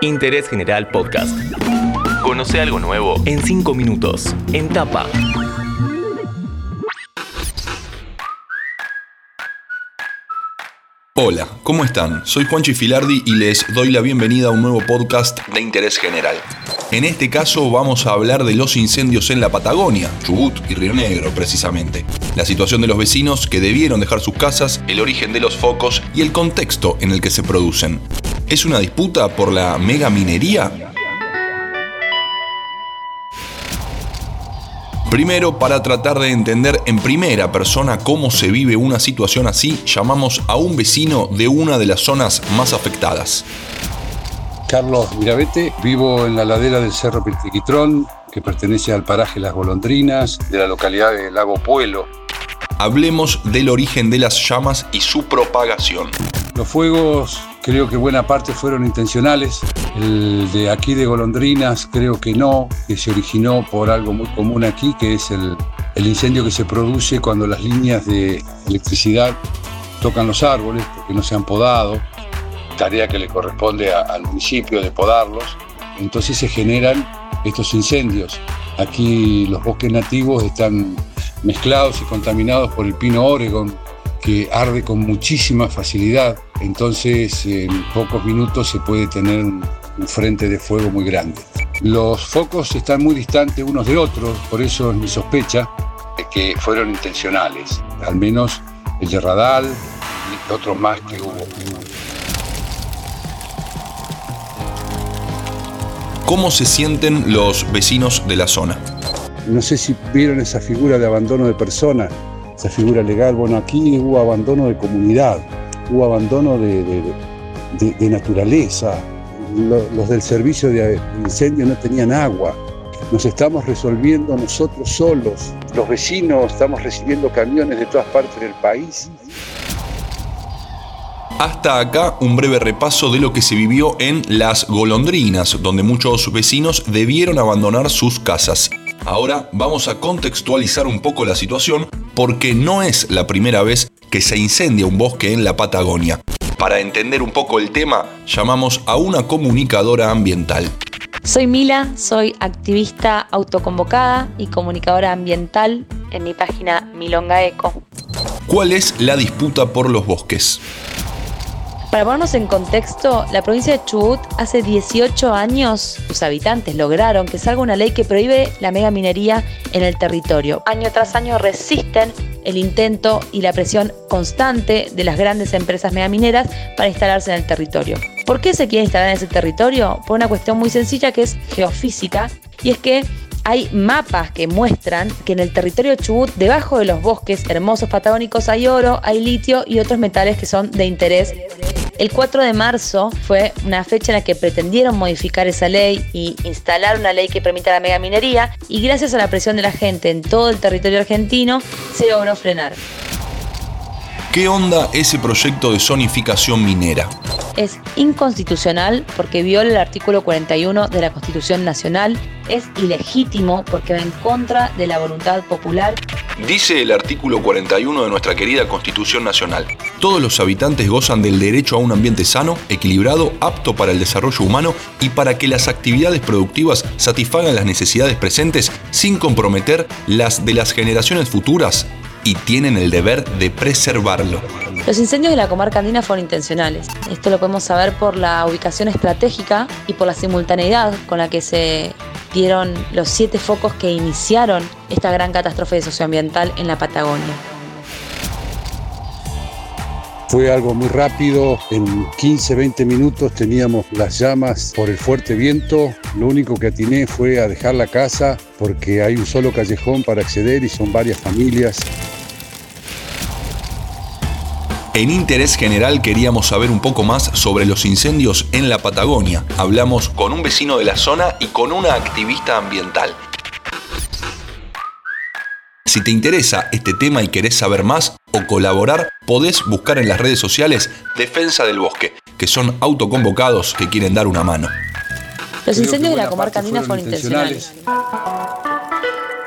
Interés General Podcast. Conoce algo nuevo en 5 minutos. En tapa. Hola, ¿cómo están? Soy Juanchi Filardi y les doy la bienvenida a un nuevo podcast de interés general. En este caso vamos a hablar de los incendios en la Patagonia, Chubut y Río Negro precisamente. La situación de los vecinos que debieron dejar sus casas, el origen de los focos y el contexto en el que se producen. ¿Es una disputa por la mega minería? Primero, para tratar de entender en primera persona cómo se vive una situación así, llamamos a un vecino de una de las zonas más afectadas. Carlos Mirabete, vivo en la ladera del Cerro Pirtiquitrón, que pertenece al paraje Las Golondrinas, de la localidad de Lago Puelo. Hablemos del origen de las llamas y su propagación. Los fuegos creo que buena parte fueron intencionales. El de aquí de Golondrinas creo que no, que se originó por algo muy común aquí, que es el, incendio que se produce cuando las líneas de electricidad tocan los árboles porque no se han podado, tarea que le corresponde al municipio de podarlos. Entonces se generan estos incendios. Aquí los bosques nativos están mezclados y contaminados por el pino Oregon, que arde con muchísima facilidad, entonces en pocos minutos se puede tener un frente de fuego muy grande. Los focos están muy distantes unos de otros, por eso es mi sospecha de que fueron intencionales, al menos el de Radal y otros más que hubo. ¿Cómo se sienten los vecinos de la zona? No sé si vieron esa figura de abandono de personas esa figura legal. Bueno, aquí hubo abandono de comunidad, hubo abandono de, naturaleza. Los, del servicio de incendio no tenían agua. Nos estamos resolviendo nosotros solos. Los vecinos estamos recibiendo camiones de todas partes del país. Hasta acá un breve repaso de lo que se vivió en Las Golondrinas, donde muchos vecinos debieron abandonar sus casas. Ahora vamos a contextualizar un poco la situación porque no es la primera vez que se incendia un bosque en la Patagonia. Para entender un poco el tema, llamamos a una comunicadora ambiental. Soy Mila, soy activista autoconvocada y comunicadora ambiental en mi página Milonga Eco. ¿Cuál es la disputa por los bosques? Para ponernos en contexto, la provincia de Chubut hace 18 años sus habitantes lograron que salga una ley que prohíbe la megaminería en el territorio. Año tras año resisten el intento y la presión constante de las grandes empresas megamineras para instalarse en el territorio. ¿Por qué se quiere instalar en ese territorio? Por una cuestión muy sencilla que es geofísica y es que hay mapas que muestran que en el territorio de Chubut, debajo de los bosques hermosos patagónicos, hay oro, hay litio y otros metales que son de interés el 4 de marzo fue una fecha en la que pretendieron modificar esa ley y instalar una ley que permita la megaminería y gracias a la presión de la gente en todo el territorio argentino se logró frenar. ¿Qué onda ese proyecto de zonificación minera? Es inconstitucional porque viola el artículo 41 de la Constitución Nacional, es ilegítimo porque va en contra de la voluntad popular Dice el artículo 41 de nuestra querida Constitución Nacional. Todos los habitantes gozan del derecho a un ambiente sano, equilibrado, apto para el desarrollo humano y para que las actividades productivas satisfagan las necesidades presentes sin comprometer las de las generaciones futuras y tienen el deber de preservarlo. Los incendios de la comarca andina fueron intencionales. Esto lo podemos saber por la ubicación estratégica y por la simultaneidad con la que se dieron los siete focos que iniciaron esta gran catástrofe socioambiental en la Patagonia. Fue algo muy rápido, en 15, 20 minutos teníamos las llamas por el fuerte viento. Lo único que atiné fue a dejar la casa porque hay un solo callejón para acceder y son varias familias. En Interés General queríamos saber un poco más sobre los incendios en la Patagonia. Hablamos con un vecino de la zona y con una activista ambiental. Si te interesa este tema y querés saber más o colaborar, podés buscar en las redes sociales Defensa del Bosque, que son autoconvocados que quieren dar una mano. Los incendios de la comarca andina fueron intencionales.